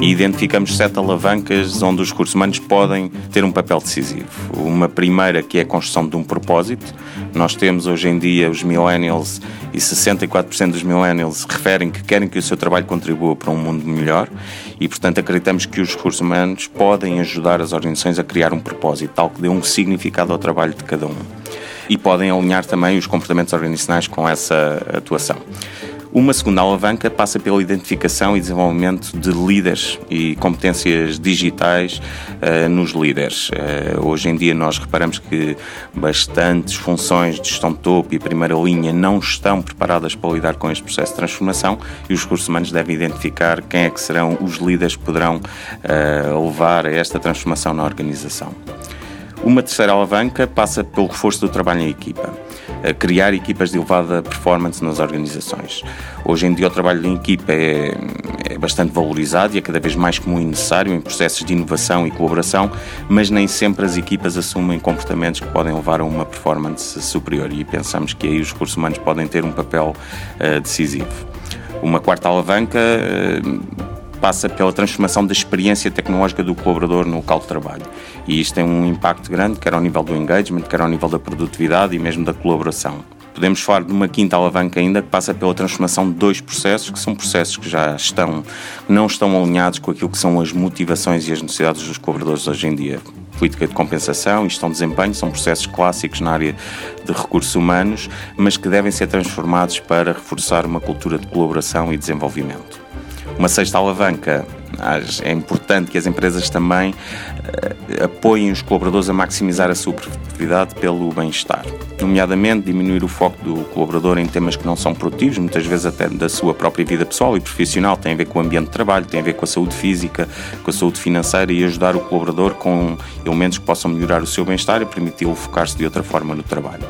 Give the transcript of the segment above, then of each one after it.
e identificamos sete alavancas onde os recursos humanos podem ter um papel decisivo. Uma primeira que é a construção de um propósito. Nós temos hoje em dia os millennials e 64% dos millennials referem que querem que o seu trabalho contribua para um mundo melhor e, portanto, acreditamos que os recursos humanos podem ajudar as organizações a criar um propósito, tal que dê um significado ao trabalho de cada um. E podem alinhar também os comportamentos organizacionais com essa atuação. Uma segunda alavanca passa pela identificação e desenvolvimento de líderes e competências digitais uh, nos líderes. Uh, hoje em dia nós reparamos que bastantes funções de gestão de topo e primeira linha não estão preparadas para lidar com este processo de transformação e os recursos humanos devem identificar quem é que serão os líderes que poderão uh, levar a esta transformação na organização. Uma terceira alavanca passa pelo reforço do trabalho em equipa, criar equipas de elevada performance nas organizações. Hoje em dia o trabalho em equipa é, é bastante valorizado e é cada vez mais comum e necessário em processos de inovação e colaboração, mas nem sempre as equipas assumem comportamentos que podem levar a uma performance superior e pensamos que aí os recursos humanos podem ter um papel uh, decisivo. Uma quarta alavanca uh, passa pela transformação da experiência tecnológica do colaborador no local de trabalho. E isto tem um impacto grande, quer ao nível do engagement, quer ao nível da produtividade e mesmo da colaboração. Podemos falar de uma quinta alavanca ainda que passa pela transformação de dois processos, que são processos que já estão, não estão alinhados com aquilo que são as motivações e as necessidades dos colaboradores hoje em dia política de compensação e gestão de desempenho são processos clássicos na área de recursos humanos, mas que devem ser transformados para reforçar uma cultura de colaboração e desenvolvimento. Uma sexta alavanca, é importante que as empresas também uh, apoiem os colaboradores a maximizar a sua produtividade pelo bem-estar, nomeadamente diminuir o foco do colaborador em temas que não são produtivos, muitas vezes até da sua própria vida pessoal e profissional, tem a ver com o ambiente de trabalho, tem a ver com a saúde física, com a saúde financeira e ajudar o colaborador com elementos que possam melhorar o seu bem-estar e permiti-lo focar-se de outra forma no trabalho.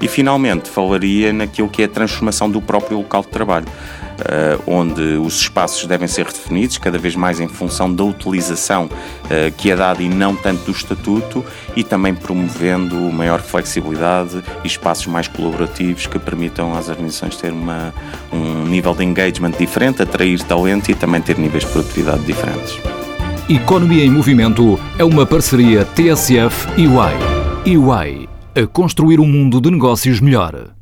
E finalmente falaria naquilo que é a transformação do próprio local de trabalho. Uh, onde os espaços devem ser redefinidos cada vez mais em função da utilização uh, que é dada e não tanto do estatuto e também promovendo maior flexibilidade e espaços mais colaborativos que permitam às organizações ter uma, um nível de engagement diferente, atrair talento e também ter níveis de produtividade diferentes. Economia em Movimento é uma parceria TSF e UI. UI a construir um mundo de negócios melhor.